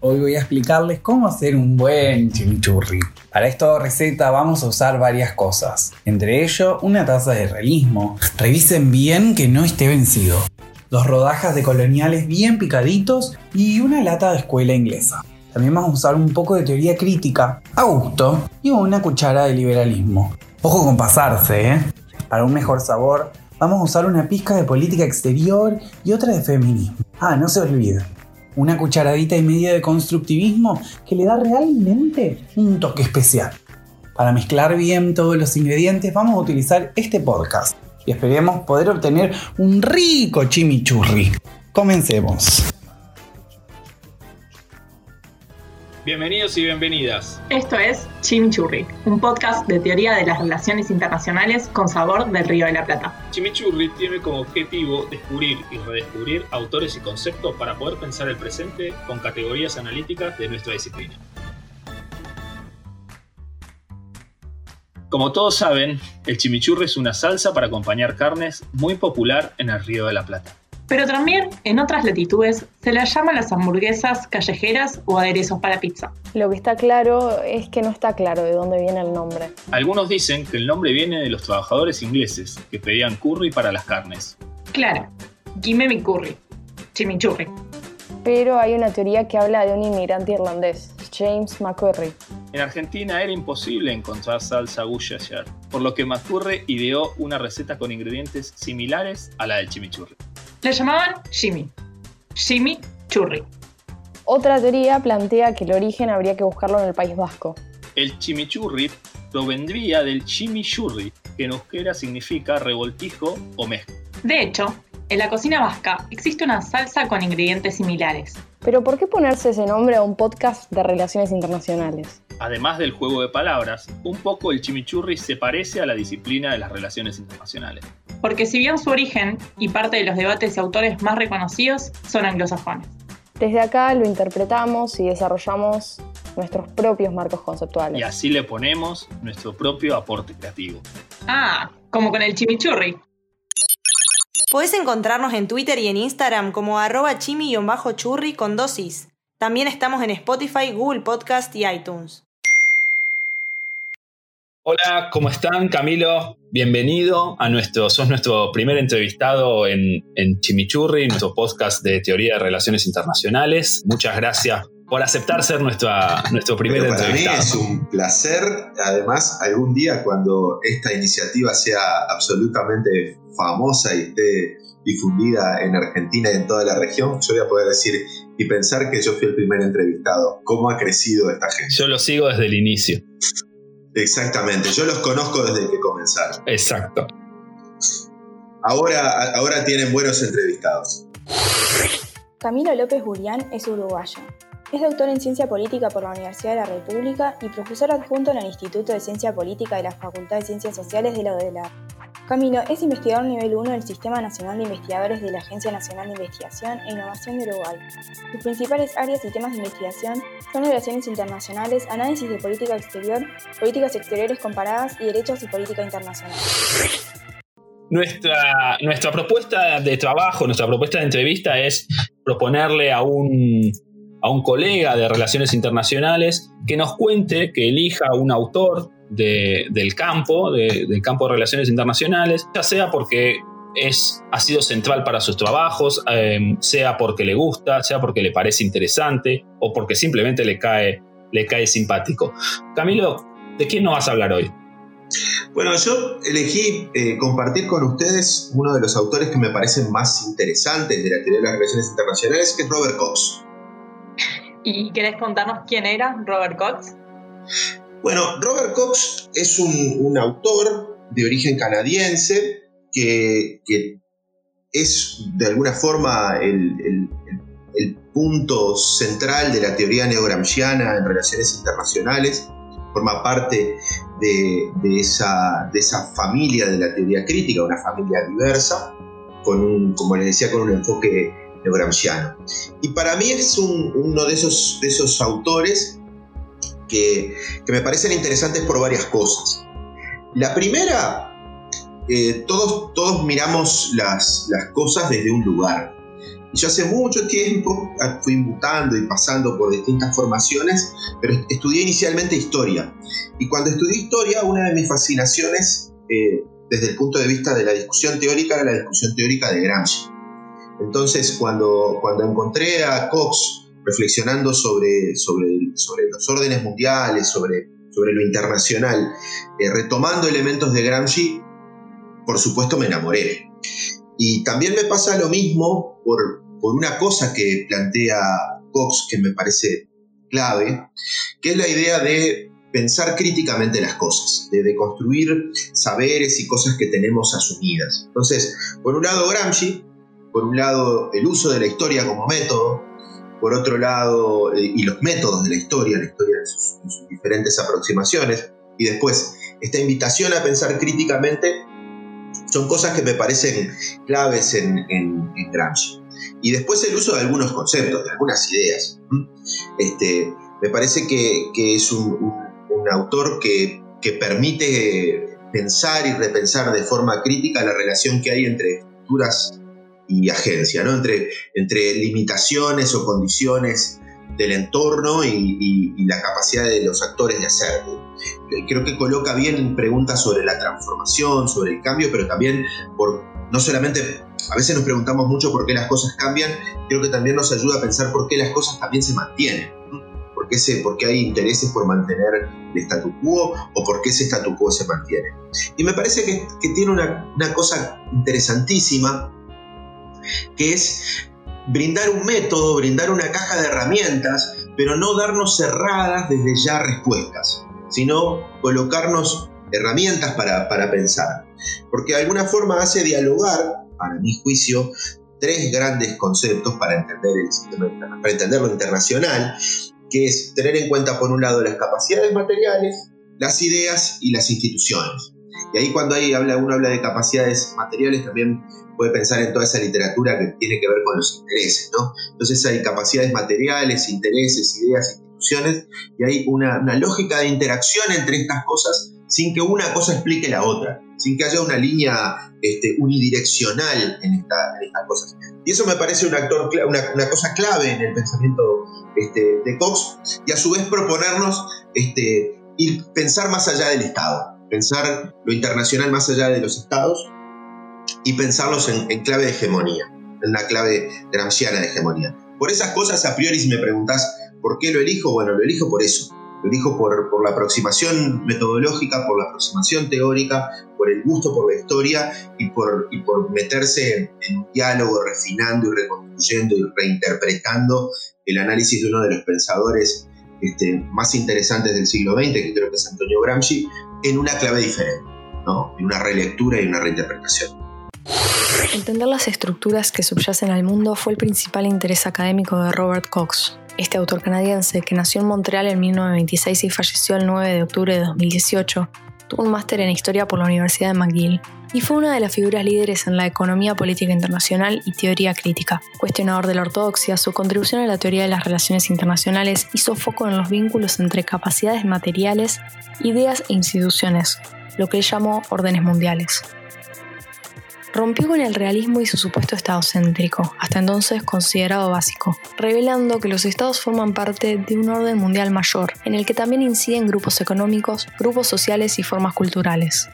Hoy voy a explicarles cómo hacer un buen chimichurri. Para esta receta vamos a usar varias cosas, entre ello una taza de realismo. Revisen bien que no esté vencido. Dos rodajas de coloniales bien picaditos y una lata de escuela inglesa. También vamos a usar un poco de teoría crítica, a gusto, y una cuchara de liberalismo. Ojo con pasarse, ¿eh? Para un mejor sabor, vamos a usar una pizca de política exterior y otra de feminismo. Ah, no se olvide, una cucharadita y media de constructivismo que le da realmente un toque especial. Para mezclar bien todos los ingredientes vamos a utilizar este podcast y esperemos poder obtener un rico chimichurri. Comencemos. Bienvenidos y bienvenidas. Esto es Chimichurri, un podcast de teoría de las relaciones internacionales con sabor del Río de la Plata. Chimichurri tiene como objetivo descubrir y redescubrir autores y conceptos para poder pensar el presente con categorías analíticas de nuestra disciplina. Como todos saben, el chimichurri es una salsa para acompañar carnes muy popular en el Río de la Plata. Pero también en otras latitudes se las llama las hamburguesas callejeras o aderezos para pizza. Lo que está claro es que no está claro de dónde viene el nombre. Algunos dicen que el nombre viene de los trabajadores ingleses que pedían curry para las carnes. Claro, gimme mi curry, chimichurri. Pero hay una teoría que habla de un inmigrante irlandés, James McCurry. En Argentina era imposible encontrar salsa Worcestershire, por lo que McCurry ideó una receta con ingredientes similares a la del chimichurri. Le llamaban Jimmy. Jimmy Churri. Otra teoría plantea que el origen habría que buscarlo en el País Vasco. El chimichurri provendría del chimichurri, que en euskera significa revoltijo o mezcla. De hecho, en la cocina vasca existe una salsa con ingredientes similares. Pero ¿por qué ponerse ese nombre a un podcast de relaciones internacionales? Además del juego de palabras, un poco el chimichurri se parece a la disciplina de las relaciones internacionales. Porque si bien su origen y parte de los debates y autores más reconocidos son anglosajones. Desde acá lo interpretamos y desarrollamos nuestros propios marcos conceptuales. Y así le ponemos nuestro propio aporte creativo. Ah, como con el chimichurri. Podés encontrarnos en Twitter y en Instagram como arroba chimi-churri con dosis. También estamos en Spotify, Google Podcast y iTunes. Hola, ¿cómo están? Camilo, bienvenido a nuestro, sos nuestro primer entrevistado en, en Chimichurri, nuestro podcast de teoría de relaciones internacionales. Muchas gracias por aceptar ser nuestra, nuestro primer Pero para entrevistado. mí es un placer, además, algún día cuando esta iniciativa sea absolutamente famosa y esté difundida en Argentina y en toda la región, yo voy a poder decir y pensar que yo fui el primer entrevistado. ¿Cómo ha crecido esta gente? Yo lo sigo desde el inicio. Exactamente, yo los conozco desde que comenzaron. Exacto. Ahora, ahora tienen buenos entrevistados. Camilo López Julián es uruguayo. Es doctor en Ciencia Política por la Universidad de la República y profesor adjunto en el Instituto de Ciencia Política de la Facultad de Ciencias Sociales de la UDELAR. Camilo es investigador nivel 1 del Sistema Nacional de Investigadores de la Agencia Nacional de Investigación e Innovación de Uruguay. Sus principales áreas y temas de investigación son relaciones internacionales, análisis de política exterior, políticas exteriores comparadas y derechos y política internacional. Nuestra, nuestra propuesta de trabajo, nuestra propuesta de entrevista es proponerle a un, a un colega de relaciones internacionales que nos cuente, que elija un autor de- del campo, de- del campo de relaciones internacionales, ya sea porque es, ha sido central para sus trabajos, eh, sea porque le gusta, sea porque le parece interesante o porque simplemente le cae, le cae simpático. Camilo, ¿de quién nos vas a hablar hoy? Bueno, yo elegí eh, compartir con ustedes uno de los autores que me parecen más interesantes de la teoría de las relaciones internacionales, que es Robert Cox. ¿Y querés contarnos quién era Robert Cox? Bueno, Robert Cox es un, autor de origen canadiense que, es de alguna forma el, punto central de la teoría neogramsciana en relaciones internacionales. Forma parte de, esa, de esa familia de la teoría crítica, una familia diversa, con un, como les decía, con un enfoque neogramsciano. Y para mí es un- uno de esos, de esos autores que, que me parecen interesantes por varias cosas. La primera, eh, todos, todos miramos las, las cosas desde un lugar. yo hace mucho tiempo ah, fui mutando y pasando por distintas formaciones, pero estudié inicialmente historia. Y cuando estudié historia, una de mis fascinaciones, eh, desde el punto de vista de la discusión teórica, era la discusión teórica de Gramsci. Entonces, cuando, cuando encontré a Cox reflexionando sobre, sobre, sobre los órdenes mundiales, sobre, sobre lo internacional, eh, retomando elementos de Gramsci, por supuesto me enamoré. Y también me pasa lo mismo por, por una cosa que plantea Cox que me parece clave, que es la idea de pensar críticamente las cosas, de, de, construir saberes y cosas que tenemos asumidas. Entonces, por un lado Gramsci, por un lado el uso de la historia como método, por otro lado, eh, y los métodos de la historia, la historia en sus, diferentes aproximaciones, y después esta invitación a pensar críticamente, son cosas que me parecen claves en, en, Gramsci. Y después el uso de algunos conceptos, de algunas ideas. Este, me parece que, es un, autor que, que, permite pensar y repensar de forma crítica la relación que hay entre estructuras y agencia, ¿no? Entre, limitaciones o condiciones del entorno y, la capacidad de los actores de hacerlo. Creo que coloca bien preguntas sobre la transformación, sobre el cambio, pero también por, no solamente, a veces nos preguntamos mucho por qué las cosas cambian, creo que también nos ayuda a pensar por qué las cosas también se mantienen. ¿Por qué, se, por qué hay intereses por mantener el statu quo o por qué ese statu quo se mantiene? Y me parece que, tiene una cosa interesantísima que es brindar un método, brindar una caja de herramientas, pero no darnos cerradas desde ya respuestas, sino colocarnos herramientas para, pensar. Porque de alguna forma hace dialogar, para mi juicio, tres grandes conceptos para entender, el sistema, para entender lo internacional, que es tener en cuenta por un lado las capacidades materiales, las ideas y las instituciones. Y ahí cuando habla, uno habla de capacidades materiales, también puede pensar en toda esa literatura que tiene que ver con los intereses, ¿no? Entonces hay capacidades materiales, intereses, ideas, instituciones, y hay una, lógica de interacción entre estas cosas sin que una cosa explique la otra, sin que haya una línea este, unidireccional en, esta, estas cosas. Y eso me parece un actor, una, cosa clave en el pensamiento este, de Cox, y a su vez proponernos este, ir pensar más allá del Estado pensar lo internacional más allá de los estados y pensarlos en, clave de hegemonía, en una clave gramsciana de hegemonía. Por esas cosas, a priori, si me preguntas por qué lo elijo, bueno, lo elijo por eso. Lo elijo por, la aproximación metodológica, por la aproximación teórica, por el gusto por la historia y por, y por meterse en, un diálogo, refinando y reconstruyendo y reinterpretando el análisis de uno de los pensadores este, más interesantes del siglo XX, que creo que es Antonio Gramsci, en una clave diferente, ¿no? en una relectura y una reinterpretación. Entender las estructuras que subyacen al mundo fue el principal interés académico de Robert Cox. Este autor canadiense, que nació en Montreal en 1926 y falleció el 9 de octubre de 2018, tuvo un máster en historia por la Universidad de McGill y fue una de las figuras líderes en la economía política internacional y teoría crítica. Cuestionador de la ortodoxia, su contribución a la teoría de las relaciones internacionales hizo foco en los vínculos entre capacidades materiales, ideas e instituciones, lo que él llamó órdenes mundiales. Rompió con el realismo y su supuesto estado céntrico, hasta entonces considerado básico, revelando que los estados forman parte de un orden mundial mayor, en el que también inciden grupos económicos, grupos sociales y formas culturales.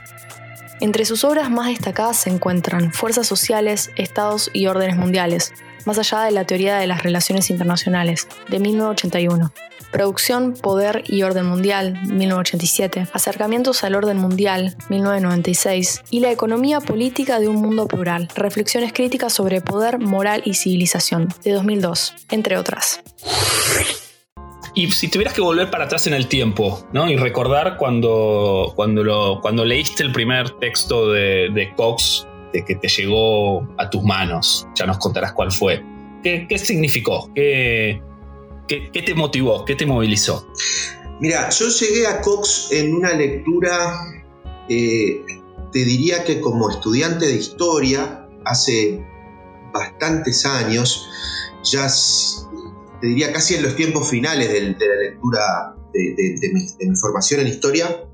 Entre sus obras más destacadas se encuentran Fuerzas Sociales, Estados y Órdenes Mundiales, más allá de la teoría de las relaciones internacionales, de 1981. Producción, Poder y Orden Mundial, 1987. Acercamientos al Orden Mundial, 1996. Y la economía política de un mundo plural. Reflexiones críticas sobre poder, moral y civilización, de 2002, entre otras. Y si tuvieras que volver para atrás en el tiempo, ¿no? Y recordar cuando, cuando, lo, cuando leíste el primer texto de, Cox, de que te llegó a tus manos, ya nos contarás cuál fue. ¿Qué, significó? ¿Qué, ¿Qué, te motivó? ¿Qué te movilizó? Mira, yo llegué a Cox en una lectura, eh, te diría que como estudiante de historia, hace bastantes años, ya te diría casi en los tiempos finales de, la lectura de, mi, formación en historia,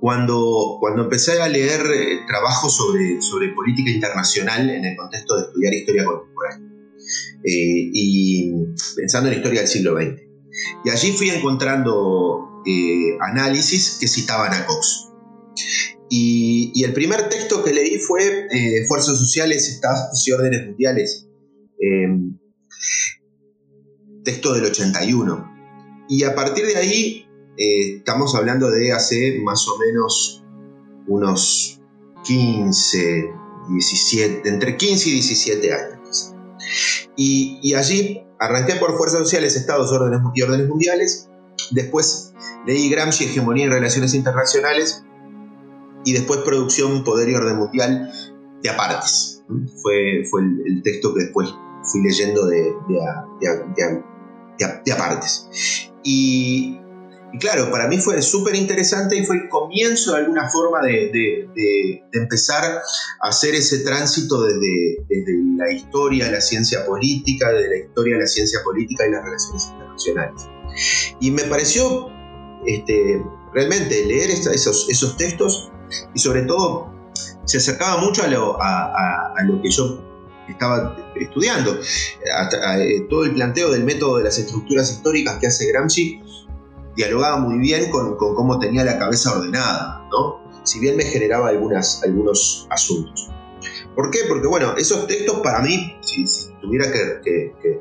cuando, cuando empecé a leer eh, trabajos sobre, sobre política internacional en el contexto de estudiar historia contemporánea eh, y pensando en historia del siglo XX. Y allí fui encontrando eh, análisis que citaban a Cox. Y, el primer texto que leí fue Fuerzas Sociales, Estados y Órdenes Mundiales, texto del 81. Y a partir de ahí eh, estamos hablando de hace más o menos unos 15, 17, entre 15 y 17 años. Y, allí arranqué por Fuerzas Sociales, Estados órdenes, y Órdenes Mundiales, después leí Gramsci, Hegemonía en Relaciones Internacionales, y después Producción, Poder y Orden Mundial de apartes. Fue, fue el, texto que después fui leyendo de, de apartes. Y, y claro, para mí fue súper interesante y fue el comienzo de alguna forma de, empezar a hacer ese tránsito desde, la historia de la ciencia política, desde la historia de la ciencia política y las relaciones internacionales. Y me pareció este, realmente leer esos, textos y sobre todo se acercaba mucho a lo, a, lo que yo estaba estudiando. Eh, todo el planteo del método de las estructuras históricas que hace Gramsci dialogaba muy bien con, cómo tenía la cabeza ordenada, ¿no? Si bien me generaba algunos asuntos. ¿Por qué? Porque, bueno, esos textos para mí, si, tuviera que,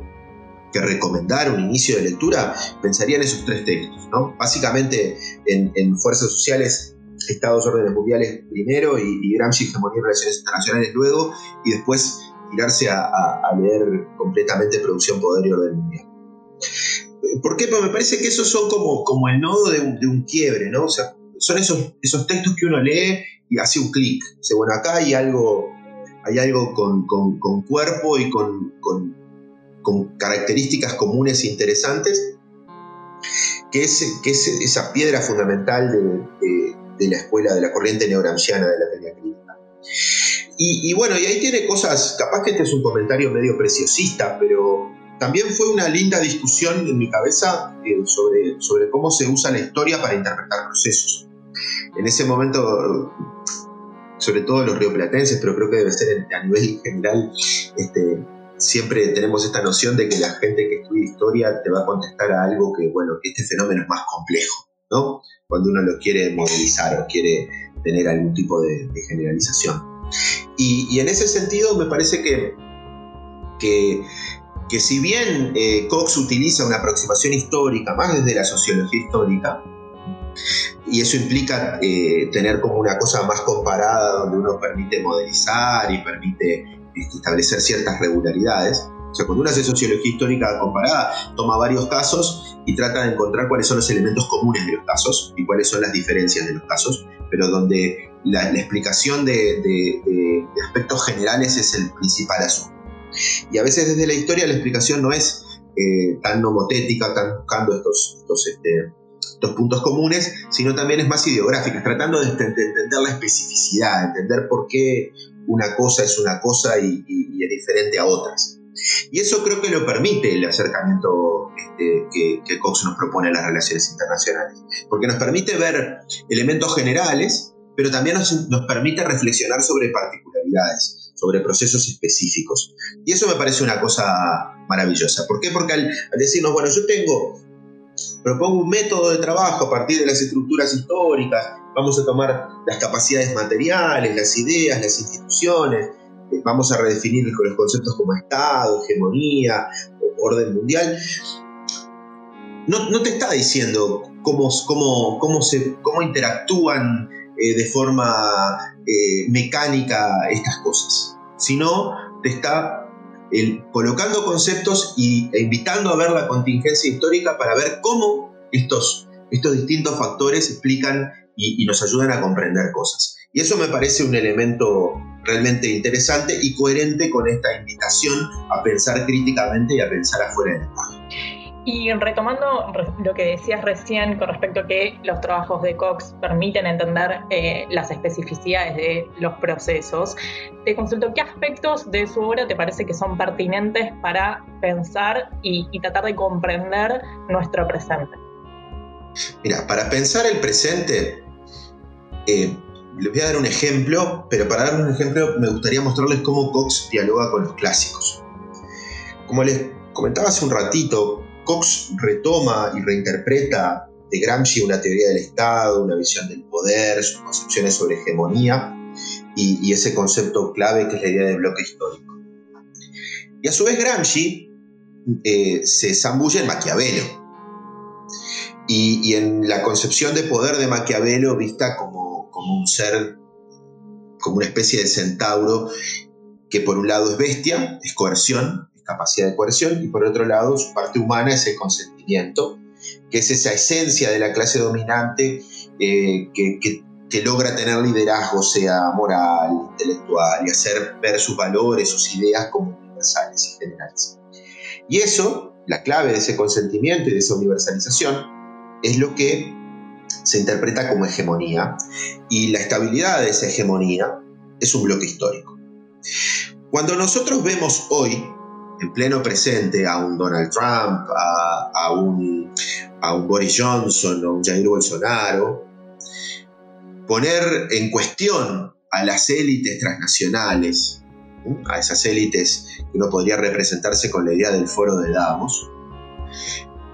recomendar un inicio de lectura, pensaría en esos tres textos, ¿no? Básicamente en, Fuerzas Sociales, Estados Órdenes Mundiales primero y, y Gramsci, Hegemonía y Relaciones Internacionales luego, y después tirarse a, a leer completamente Producción, Poder y Orden Mundial. ¿Por qué? Porque me parece que esos son como, como el nodo de un, quiebre, ¿no? O sea, son esos, esos textos que uno lee y hace un clic. Dice, bueno, acá hay algo, hay algo con, cuerpo y con, características comunes e interesantes, que es, que es esa piedra fundamental de, la escuela, de la corriente neogramsciana de la teoría crítica. Y, bueno, y ahí tiene cosas, capaz que este es un comentario medio preciosista, pero también fue una linda discusión en mi cabeza eh, sobre, sobre cómo se usa la historia para interpretar procesos. En ese momento, sobre todo los rioplatenses, pero creo que debe ser a nivel general, este, siempre tenemos esta noción de que la gente que estudia historia te va a contestar a algo que, bueno, este fenómeno es más complejo, ¿no? Cuando uno lo quiere modelizar o quiere tener algún tipo de, generalización. Y, y, en ese sentido me parece que, que que si bien eh, Cox utiliza una aproximación histórica, más desde la sociología histórica, y eso implica eh, tener como una cosa más comparada donde uno permite modelizar y permite este, establecer ciertas regularidades. O sea, cuando uno hace sociología histórica comparada, toma varios casos y trata de encontrar cuáles son los elementos comunes de los casos y cuáles son las diferencias de los casos, pero donde la, explicación de, de aspectos generales es el principal asunto. Y a veces desde la historia la explicación no es eh, tan nomotética, tan buscando estos, estos, este, estos, puntos comunes, sino también es más ideográfica, tratando de, entender la especificidad, entender por qué una cosa es una cosa y, es diferente a otras. Y eso creo que lo permite el acercamiento este, que, Cox nos propone a las relaciones internacionales, porque nos permite ver elementos generales, pero también nos, nos permite reflexionar sobre particularidades sobre procesos específicos. Y eso me parece una cosa maravillosa. ¿Por qué? Porque al, decirnos, bueno, yo tengo, propongo un método de trabajo a partir de las estructuras históricas, vamos a tomar las capacidades materiales, las ideas, las instituciones, eh, vamos a redefinir los conceptos como Estado, hegemonía, orden mundial. No, te está diciendo cómo, cómo, cómo, se, cómo interactúan eh, de forma eh, mecánica estas cosas, sino te está colocando conceptos y, e invitando a ver la contingencia histórica para ver cómo estos, estos distintos factores explican y, nos ayudan a comprender cosas. Y eso me parece un elemento realmente interesante y coherente con esta invitación a pensar críticamente y a pensar afuera espacio. Y retomando lo que decías recién con respecto a que los trabajos de Cox permiten entender eh, las especificidades de los procesos, te consulto qué aspectos de su obra te parece que son pertinentes para pensar y, tratar de comprender nuestro presente. Mira, para pensar el presente, Eh, les voy a dar un ejemplo, pero para dar un ejemplo me gustaría mostrarles cómo Cox dialoga con los clásicos. Como les comentaba hace un ratito, Cox retoma y reinterpreta de Gramsci una teoría del Estado, una visión del poder, sus concepciones sobre hegemonía y, ese concepto clave que es la idea de bloque histórico. Y a su vez Gramsci eh, se zambulle en Maquiavelo. Y, en la concepción de poder de Maquiavelo vista como, como un ser, como una especie de centauro que por un lado es bestia, es coerción, capacidad de coerción, y por otro lado su parte humana es el consentimiento, que es esa esencia de la clase dominante eh, que, que, logra tener liderazgo, sea moral, intelectual, y hacer ver sus valores, sus ideas como universales y generales. Y eso, la clave de ese consentimiento y de esa universalización, es lo que se interpreta como hegemonía, y la estabilidad de esa hegemonía es un bloque histórico. Cuando nosotros vemos hoy en pleno presente a un Donald Trump, a, un, a Boris Johnson o un Jair Bolsonaro, poner en cuestión a las élites transnacionales, a esas élites que uno podría representarse con la idea del foro de Davos,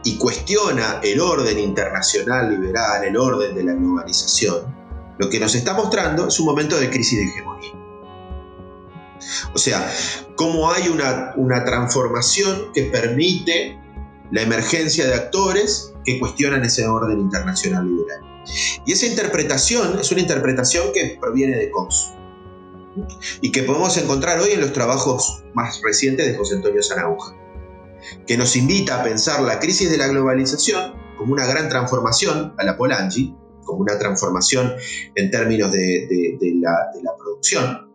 y cuestiona el orden internacional liberal, el orden de la globalización, lo que nos está mostrando es un momento de crisis de hegemonía. O sea, cómo hay una, una transformación que permite la emergencia de actores que cuestionan ese orden internacional liberal. Y esa interpretación es una interpretación que proviene de Cox y que podemos encontrar hoy en los trabajos más recientes de José Antonio Zanauja, que nos invita a pensar la crisis de la globalización como una gran transformación a la Polanyi, como una transformación en términos de la producción,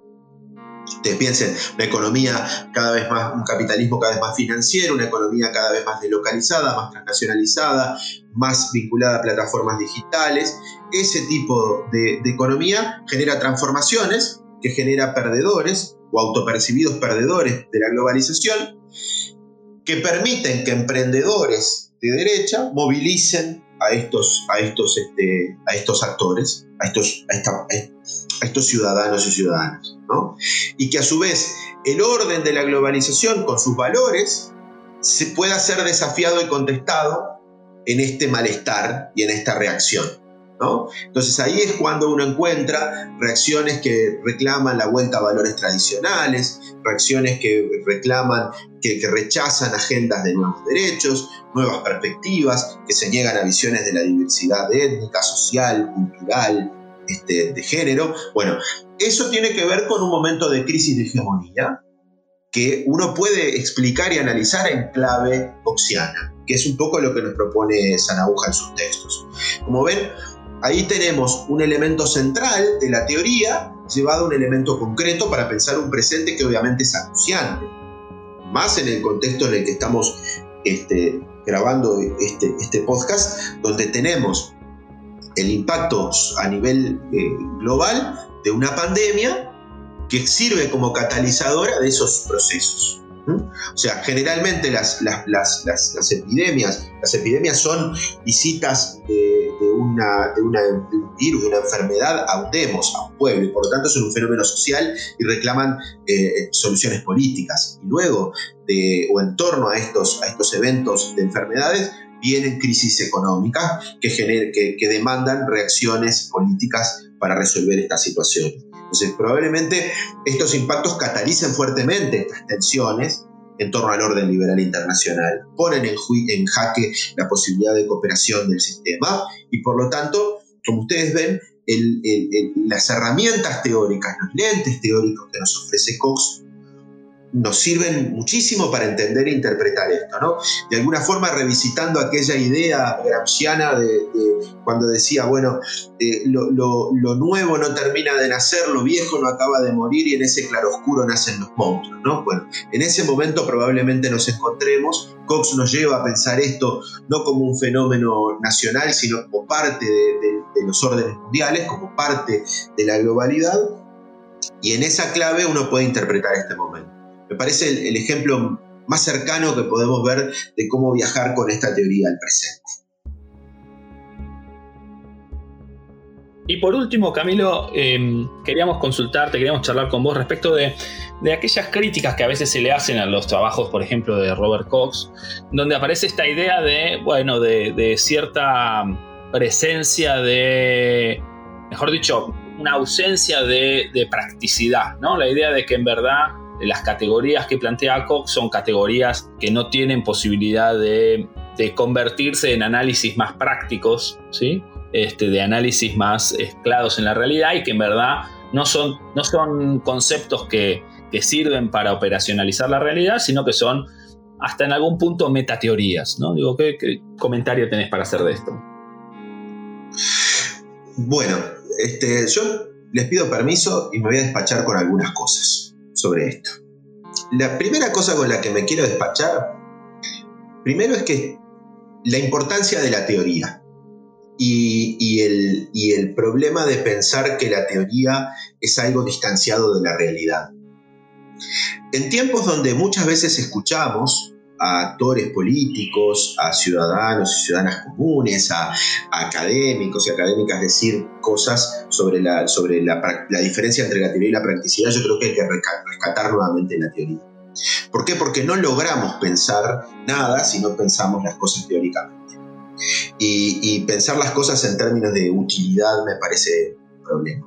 Ustedes piensen, una economía cada vez más, un capitalismo cada vez más financiero, una economía cada vez más deslocalizada, más transnacionalizada, más vinculada a plataformas digitales. Ese tipo de, economía genera transformaciones que genera perdedores o autopercibidos perdedores de la globalización que permiten que emprendedores de derecha movilicen a estos, a estos, este, a estos actores, a estos, a, estos ciudadanos y ciudadanas. Y que a su vez el orden de la globalización con sus valores se pueda ser desafiado y contestado en este malestar y en esta reacción. Entonces ahí es cuando uno encuentra reacciones que reclaman la vuelta a valores tradicionales, reacciones que reclaman, que, rechazan agendas de nuevos derechos, nuevas perspectivas, que se niegan a visiones de la diversidad étnica, social, cultural, este, de género. Bueno, eso tiene que ver con un momento de crisis de hegemonía que uno puede explicar y analizar en clave boxiana, que es un poco lo que nos propone Sanabuja en sus textos. Como ven, Ahí tenemos un elemento central de la teoría llevado a un elemento concreto para pensar un presente que obviamente es anunciante. Más en el contexto en el que estamos este, grabando este, este podcast, donde tenemos el impacto a nivel eh, global de una pandemia que sirve como catalizadora de esos procesos. O sea, generalmente las, las, epidemias, las epidemias son visitas de, una, de, un virus, de una enfermedad a un demos, a un pueblo, y por lo tanto son un fenómeno social y reclaman eh, soluciones políticas. Y luego, o en torno a estos, a estos eventos de enfermedades, vienen crisis económicas que, que, que demandan reacciones políticas para resolver esta situación. Entonces, probablemente estos impactos catalicen fuertemente estas tensiones en torno al orden liberal internacional, ponen en, en jaque la posibilidad de cooperación del sistema y por lo tanto, como ustedes ven, las herramientas teóricas, los lentes teóricos que nos ofrece Cox nos sirven muchísimo para entender e interpretar esto, ¿no? De alguna forma revisitando aquella idea gramsciana de, cuando decía, bueno, eh, lo, nuevo no termina de nacer, lo viejo no acaba de morir y en ese claroscuro nacen los monstruos, ¿no? Bueno, en ese momento probablemente nos encontremos, Cox nos lleva a pensar esto no como un fenómeno nacional, sino como parte de los órdenes mundiales, como parte de la globalidad, y en esa clave uno puede interpretar este momento. Me parece el, ejemplo más cercano que podemos ver de cómo viajar con esta teoría al presente. Y por último, Camilo, em, queríamos consultarte, queríamos charlar con vos respecto de, aquellas críticas que a veces se le hacen a los trabajos, por ejemplo, de Robert Cox, donde aparece esta idea de, bueno, de, cierta presencia de, mejor dicho, una ausencia de, de, practicidad, ¿no? La idea de que en verdad las categorías que plantea Cox son categorías que no tienen posibilidad de, convertirse en análisis más prácticos, ¿sí? Este, de análisis más claros en la realidad y que en verdad no son, no son conceptos que, sirven para operacionalizar la realidad, sino que son hasta en algún punto metateorías. ¿no? Digo, ¿qué, ¿qué, comentario tenés para hacer de esto? Bueno, este, yo les pido permiso y me voy a despachar con algunas cosas sobre esto. La primera cosa con la que me quiero despachar, primero es que la importancia de la teoría y, el, y el problema de pensar que la teoría es algo distanciado de la realidad. En tiempos donde muchas veces escuchamos a actores políticos, a ciudadanos y ciudadanas comunes, a, académicos y académicas decir cosas sobre, la, sobre la, diferencia entre la teoría y la practicidad, yo creo que hay que rescatar nuevamente la teoría. ¿Por qué? Porque no logramos pensar nada si no pensamos las cosas teóricamente. Y, y pensar las cosas en términos de utilidad me parece un problema.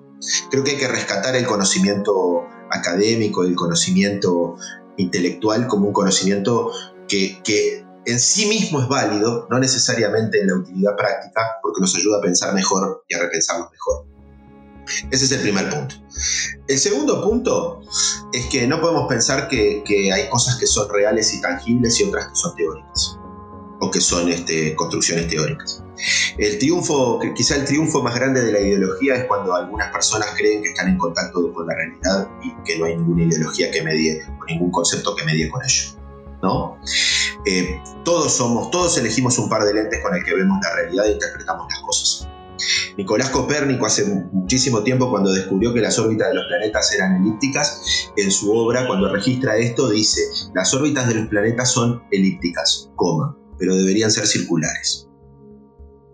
Creo que hay que rescatar el conocimiento académico, el conocimiento intelectual como un conocimiento que, en sí mismo es válido, no necesariamente en la utilidad práctica, porque nos ayuda a pensar mejor y a repensarnos mejor. Ese es el primer punto. El segundo punto es que no podemos pensar que, hay cosas que son reales y tangibles y otras que son teóricas, o que son este, construcciones teóricas. El triunfo, quizá el triunfo más grande de la ideología es cuando algunas personas creen que están en contacto con la realidad y que no hay ninguna ideología que medie, o ningún concepto que medie con ello. ¿No? Eh, todos somos, todos elegimos un par de lentes con el que vemos la realidad e interpretamos las cosas. Nicolás Copérnico hace muchísimo tiempo cuando descubrió que las órbitas de los planetas eran elípticas, en su obra cuando registra esto dice, las órbitas de los planetas son elípticas, coma, pero deberían ser circulares.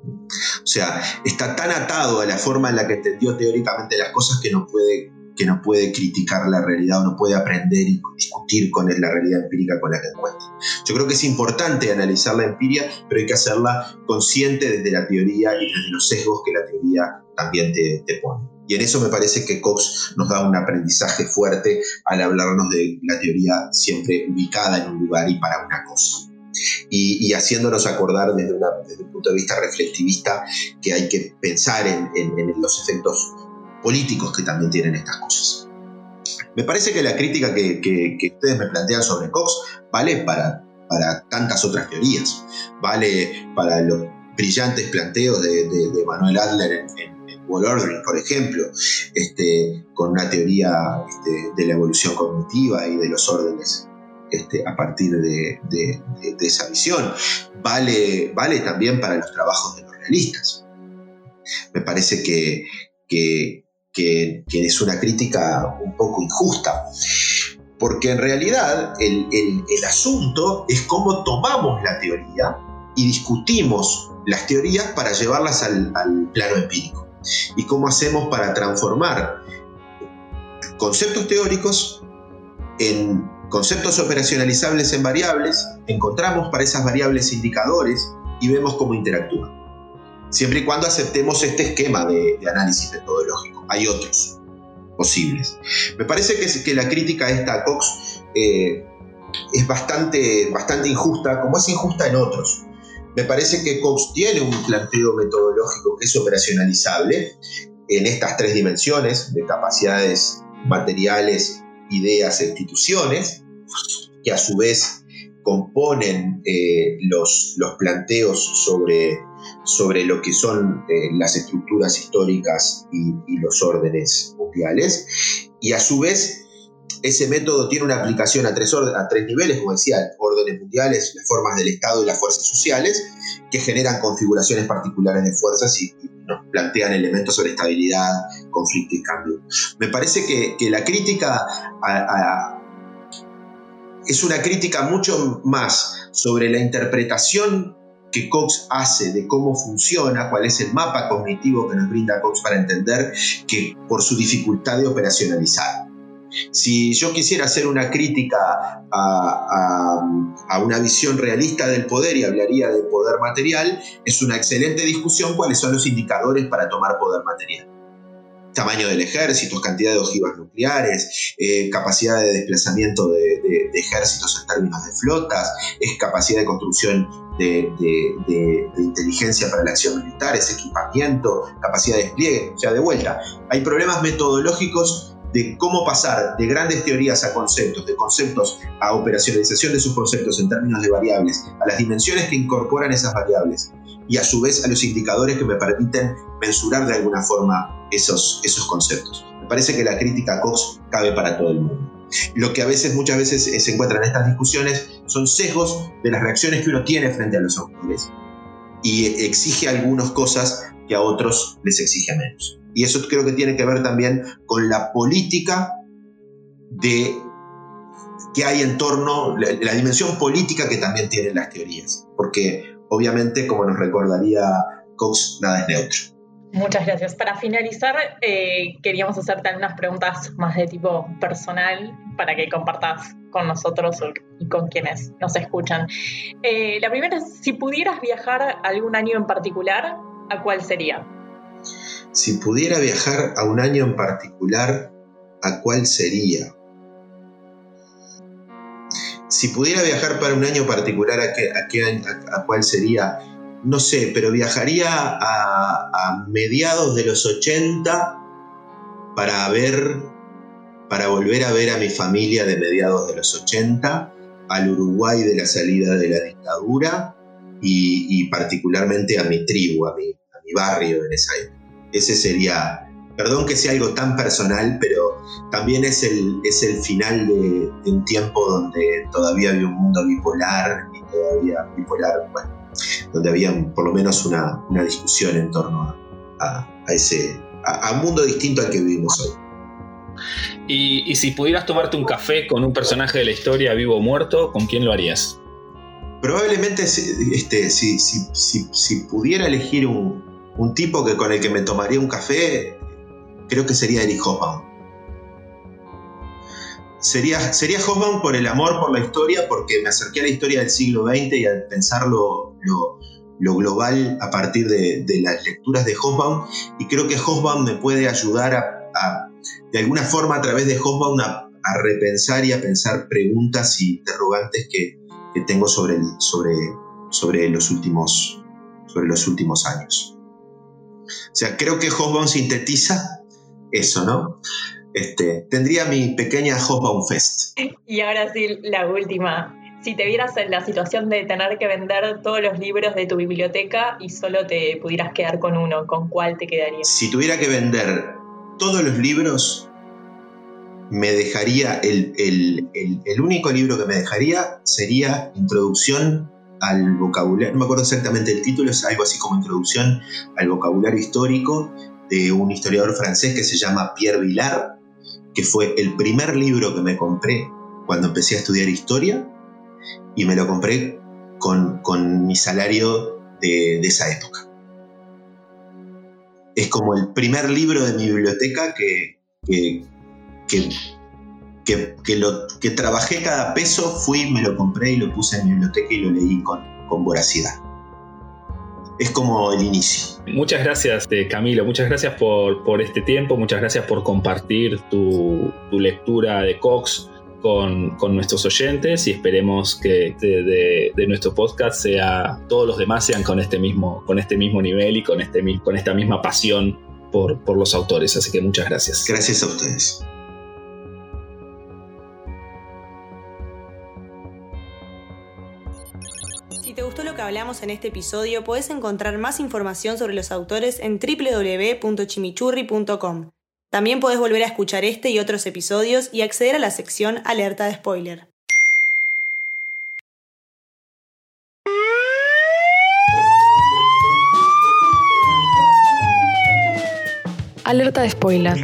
O sea, está tan atado a la forma en la que entendió teóricamente las cosas que no puede que no puede criticar la realidad o no puede aprender y discutir con la realidad empírica con la que encuentra. Yo creo que es importante analizar la empiria, pero hay que hacerla consciente desde la teoría y desde los sesgos que la teoría también te, pone. Y en eso me parece que Cox nos da un aprendizaje fuerte al hablarnos de la teoría siempre ubicada en un lugar y para una cosa. Y, haciéndonos acordar desde, un punto de vista reflexivista que hay que pensar en, en los efectos políticos que también tienen estas cosas. Me parece que la crítica que, ustedes me plantean sobre Cox vale para, para, tantas otras teorías, vale para los brillantes planteos de, Manuel Adler en, Wall Ordering, por ejemplo, este, con una teoría este, de la evolución cognitiva y de los órdenes este, a partir de, esa visión. Vale, vale también para los trabajos de los realistas. Me parece que, que, que, es una crítica un poco injusta. Porque en realidad el, asunto es cómo tomamos la teoría y discutimos las teorías para llevarlas al, plano empírico. Y cómo hacemos para transformar conceptos teóricos en conceptos operacionalizables en variables, encontramos para esas variables indicadores y vemos cómo interactúan siempre y cuando aceptemos este esquema de, análisis metodológico. Hay otros posibles. Me parece que, la crítica esta a Cox eh, es bastante, bastante injusta, como es injusta en otros. Me parece que Cox tiene un planteo metodológico que es operacionalizable en estas tres dimensiones de capacidades materiales, ideas e instituciones, que a su vez componen eh, los, los planteos sobre sobre lo que son eh, las estructuras históricas y, los órdenes mundiales. Y a su vez, ese método tiene una aplicación a tres, a tres niveles, como decía, órdenes mundiales, las formas del Estado y las fuerzas sociales, que generan configuraciones particulares de fuerzas y, nos plantean elementos sobre estabilidad, conflicto y cambio. Me parece que, la crítica es una crítica mucho más sobre la interpretación que Cox hace de cómo funciona, cuál es el mapa cognitivo que nos brinda Cox para entender que por su dificultad de operacionalizar. Si yo quisiera hacer una crítica a, una visión realista del poder y hablaría de poder material, es una excelente discusión cuáles son los indicadores para tomar poder material tamaño del ejército, cantidad de ojivas nucleares, eh, capacidad de desplazamiento de, ejércitos en términos de flotas, es capacidad de construcción de, inteligencia para la acción militar, es equipamiento, capacidad de despliegue. O sea, de vuelta, hay problemas metodológicos de cómo pasar de grandes teorías a conceptos, de conceptos a operacionalización de sus conceptos en términos de variables, a las dimensiones que incorporan esas variables y a su vez a los indicadores que me permiten mensurar de alguna forma esos, esos conceptos. Me parece que la crítica a Cox cabe para todo el mundo. Lo que a veces, muchas veces se encuentra en estas discusiones son sesgos de las reacciones que uno tiene frente a los autores y exige algunas cosas que a otros les exige menos. Y eso creo que tiene que ver también con la política de que hay en torno, la, dimensión política que también tienen las teorías. Porque obviamente, como nos recordaría Cox, nada es neutro. Muchas gracias. Para finalizar, eh, queríamos hacerte algunas preguntas más de tipo personal para que compartas con nosotros y con quienes nos escuchan. Eh, la primera es, si pudieras viajar algún año en particular, ¿a cuál sería? Si pudiera viajar a un año en particular, ¿a cuál sería? Si pudiera viajar para un año particular, ¿a, qué, a, cuál sería? No sé, pero viajaría a, mediados de los 80 para ver, para volver a ver a mi familia de mediados de los 80, al Uruguay de la salida de la dictadura y, particularmente a mi tribu, a mi, a mi barrio en esa época. Ese sería, perdón que sea algo tan personal, pero también es el, es el final de, un tiempo donde todavía había un mundo bipolar y todavía bipolar, bueno, donde había por lo menos una, discusión en torno a, ese, a, un mundo distinto al que vivimos hoy. Y, si pudieras tomarte un café con un personaje de la historia vivo o muerto, ¿con quién lo harías? Probablemente este, si, si pudiera elegir un, un tipo que con el que me tomaría un café, creo que sería Eric Hobsbawm. Sería, sería Hobsbawm por el amor por la historia, porque me acerqué a la historia del siglo XX y al pensar lo, global a partir de, las lecturas de Hobsbawm, y creo que Hobsbawm me puede ayudar a, de alguna forma a través de Hobsbawm a, repensar y a pensar preguntas y interrogantes que, tengo sobre, sobre, sobre, los últimos, sobre los últimos años. O sea, creo que Hobsbawm sintetiza eso, ¿no? Este, tendría mi pequeña Hobsbawm Fest. Y ahora sí, la última. Si te vieras en la situación de tener que vender todos los libros de tu biblioteca y solo te pudieras quedar con uno, ¿con cuál te quedarías? Si tuviera que vender todos los libros, me dejaría, el, el único libro que me dejaría sería Introducción al vocabulario, no me acuerdo exactamente el título, es algo así como introducción al vocabulario histórico de un historiador francés que se llama Pierre Villard, que fue el primer libro que me compré cuando empecé a estudiar historia y me lo compré con, mi salario de, esa época. Es como el primer libro de mi biblioteca que, que, que, lo, que trabajé cada peso, fui, me lo compré y lo puse en mi biblioteca y lo leí con, con voracidad. Es como el inicio. Muchas gracias, eh, Camilo. Muchas gracias por, por, este tiempo. Muchas gracias por compartir tu, tu lectura de Cox con, con, nuestros oyentes y esperemos que de, de, nuestro podcast sea todos los demás sean con este mismo, con este mismo nivel y con, este, con esta misma pasión por, por los autores. Así que muchas gracias. Gracias a ustedes. Hablamos en este episodio, puedes encontrar más información sobre los autores en www.chimichurri.com. También puedes volver a escuchar este y otros episodios y acceder a la sección Alerta de Spoiler. Alerta de spoiler.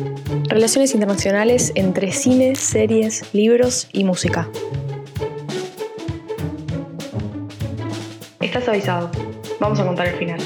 Relaciones internacionales entre cine, series, libros y música. Avisado. Vamos a contar el final.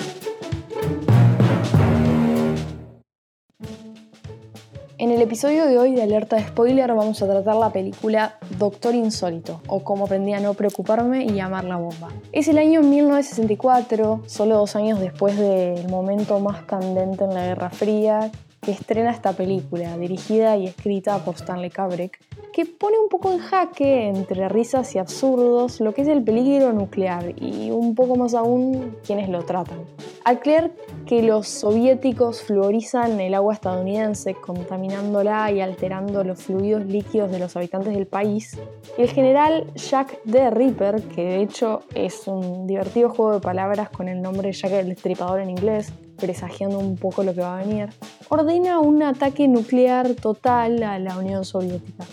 En el episodio de hoy de Alerta de Spoiler vamos a tratar la película Doctor Insólito, o Cómo aprendí a no preocuparme y llamar la bomba. Es el año 1964, solo dos años después del momento más candente en la Guerra Fría, que estrena esta película, dirigida y escrita por Stanley Kubrick, que pone un poco en jaque, entre risas y absurdos, lo que es el peligro nuclear y un poco más aún quienes lo tratan. Al creer que los soviéticos fluorizan el agua estadounidense, contaminándola y alterando los fluidos líquidos de los habitantes del país, el general Jack the Ripper, que de hecho es un divertido juego de palabras con el nombre Jack el Destripador en inglés, presagiando un poco lo que va a venir, ordena un ataque nuclear total a la Unión Soviética.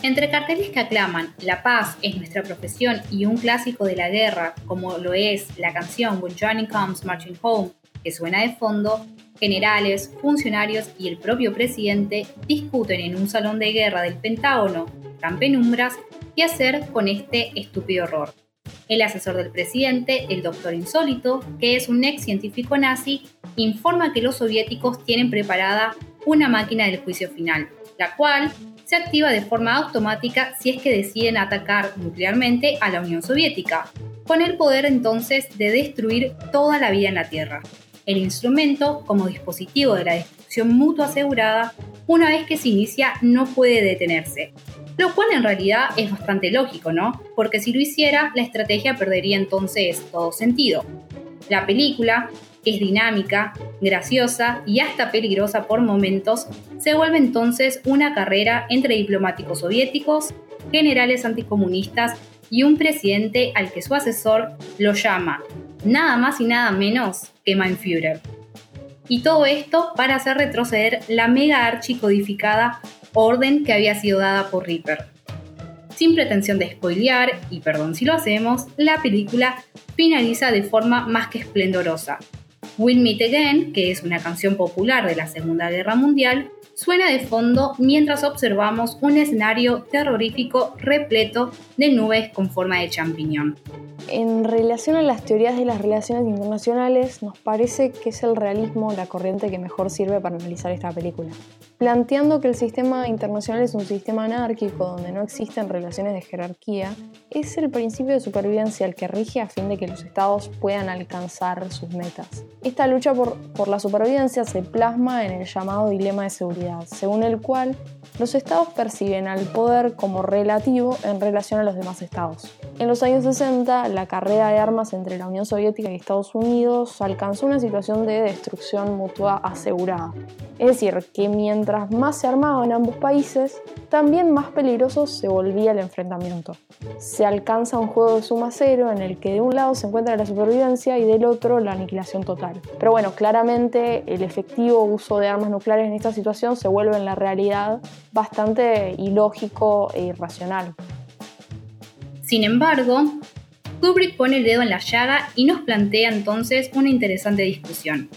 Entre carteles que aclaman La paz es nuestra profesión y un clásico de la guerra, como lo es la canción When Johnny Comes Marching Home, que suena de fondo, generales, funcionarios y el propio presidente discuten en un salón de guerra del Pentágono, tan penumbras, qué hacer con este estúpido horror. El asesor del presidente, el doctor Insólito, que es un ex científico nazi, informa que los soviéticos tienen preparada una máquina del juicio final, la cual se activa de forma automática si es que deciden atacar nuclearmente a la Unión Soviética, con el poder entonces de destruir toda la vida en la Tierra. El instrumento, como dispositivo de la destrucción mutua asegurada, una vez que se inicia no puede detenerse, lo cual en realidad es bastante lógico, ¿no? Porque si lo hiciera, la estrategia perdería entonces todo sentido. La película, es dinámica, graciosa y hasta peligrosa por momentos, se vuelve entonces una carrera entre diplomáticos soviéticos, generales anticomunistas y un presidente al que su asesor lo llama nada más y nada menos que Mein Führer. Y todo esto para hacer retroceder la mega archicodificada orden que había sido dada por Reaper. Sin pretensión de spoilear, y perdón si lo hacemos, la película finaliza de forma más que esplendorosa. We'll Meet Again, que es una canción popular de la Segunda Guerra Mundial, suena de fondo mientras observamos un escenario terrorífico repleto de nubes con forma de champiñón. En relación a las teorías de las relaciones internacionales, nos parece que es el realismo la corriente que mejor sirve para analizar esta película, planteando que el sistema internacional es un sistema anárquico donde no existen relaciones de jerarquía, es el principio de supervivencia el que rige a fin de que los estados puedan alcanzar sus metas. Esta lucha por, por la supervivencia se plasma en el llamado dilema de seguridad, según el cual los estados perciben al poder como relativo en relación a los demás estados. En los años 60, la carrera de armas entre la Unión Soviética y Estados Unidos alcanzó una situación de destrucción mutua asegurada. Es decir, que mientras más se armaban ambos países, también más peligroso se volvía el enfrentamiento. Se alcanza un juego de suma cero en el que de un lado se encuentra la supervivencia y del otro la aniquilación total. Pero bueno, claramente el efectivo uso de armas nucleares en esta situación se vuelve en la realidad bastante ilógico e irracional. Sin embargo, Kubrick pone el dedo en la llaga y nos plantea entonces una interesante discusión.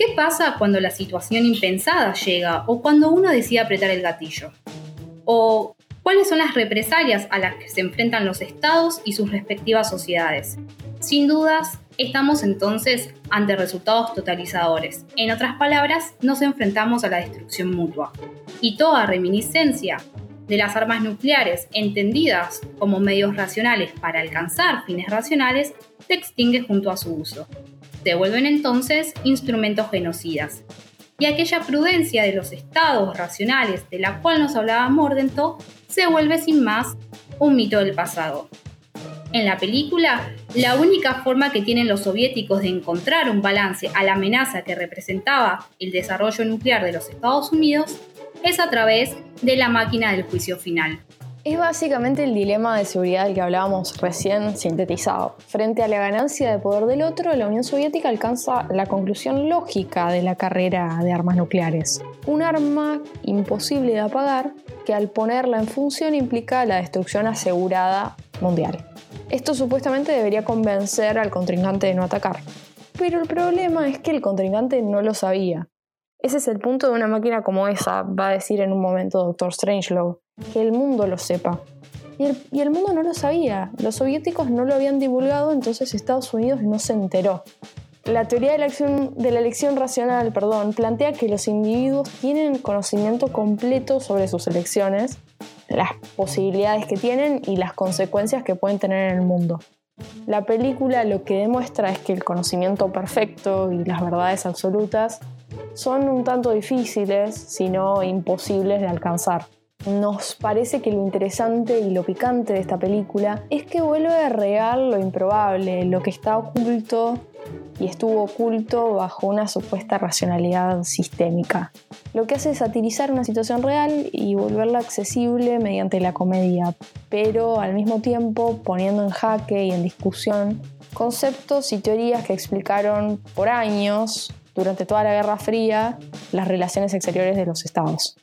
¿Qué pasa cuando la situación impensada llega o cuando uno decide apretar el gatillo? ¿O cuáles son las represalias a las que se enfrentan los estados y sus respectivas sociedades? Sin dudas, estamos entonces ante resultados totalizadores. En otras palabras, nos enfrentamos a la destrucción mutua. Y toda reminiscencia de las armas nucleares entendidas como medios racionales para alcanzar fines racionales se extingue junto a su uso. Se vuelven entonces instrumentos genocidas. Y aquella prudencia de los estados racionales de la cual nos hablaba Mordento se vuelve sin más un mito del pasado. En la película, la única forma que tienen los soviéticos de encontrar un balance a la amenaza que representaba el desarrollo nuclear de los Estados Unidos es a través de la máquina del juicio final. Es básicamente el dilema de seguridad del que hablábamos recién sintetizado. Frente a la ganancia de poder del otro, la Unión Soviética alcanza la conclusión lógica de la carrera de armas nucleares. Un arma imposible de apagar que al ponerla en función implica la destrucción asegurada mundial. Esto supuestamente debería convencer al contrincante de no atacar. Pero el problema es que el contrincante no lo sabía. Ese es el punto de una máquina como esa, va a decir en un momento Doctor Strangelove, que el mundo lo sepa. Y el, y el mundo no lo sabía. Los soviéticos no lo habían divulgado, entonces Estados Unidos no se enteró. La teoría de la, elección, de la elección racional perdón, plantea que los individuos tienen conocimiento completo sobre sus elecciones, las posibilidades que tienen y las consecuencias que pueden tener en el mundo. La película lo que demuestra es que el conocimiento perfecto y las verdades absolutas son un tanto difíciles, si no imposibles de alcanzar. Nos parece que lo interesante y lo picante de esta película es que vuelve a real lo improbable, lo que está oculto y estuvo oculto bajo una supuesta racionalidad sistémica. Lo que hace es satirizar una situación real y volverla accesible mediante la comedia, pero al mismo tiempo poniendo en jaque y en discusión conceptos y teorías que explicaron por años, durante toda la Guerra Fría, las relaciones exteriores de los estados.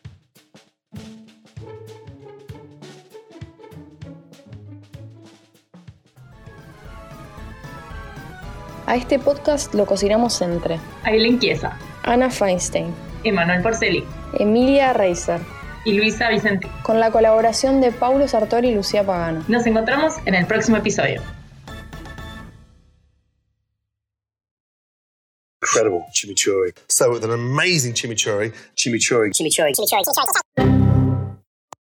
A este podcast lo cocinamos entre Aileen Chiesa, Ana Feinstein, Emanuel Porceli, Emilia Reiser y Luisa Vicente, con la colaboración de Paulo Sartori y Lucía Pagano. Nos encontramos en el próximo episodio. Incredible chimichurri. So with an amazing chimichurri, chimichurri, chimichurri, chimichurri, chimichurri.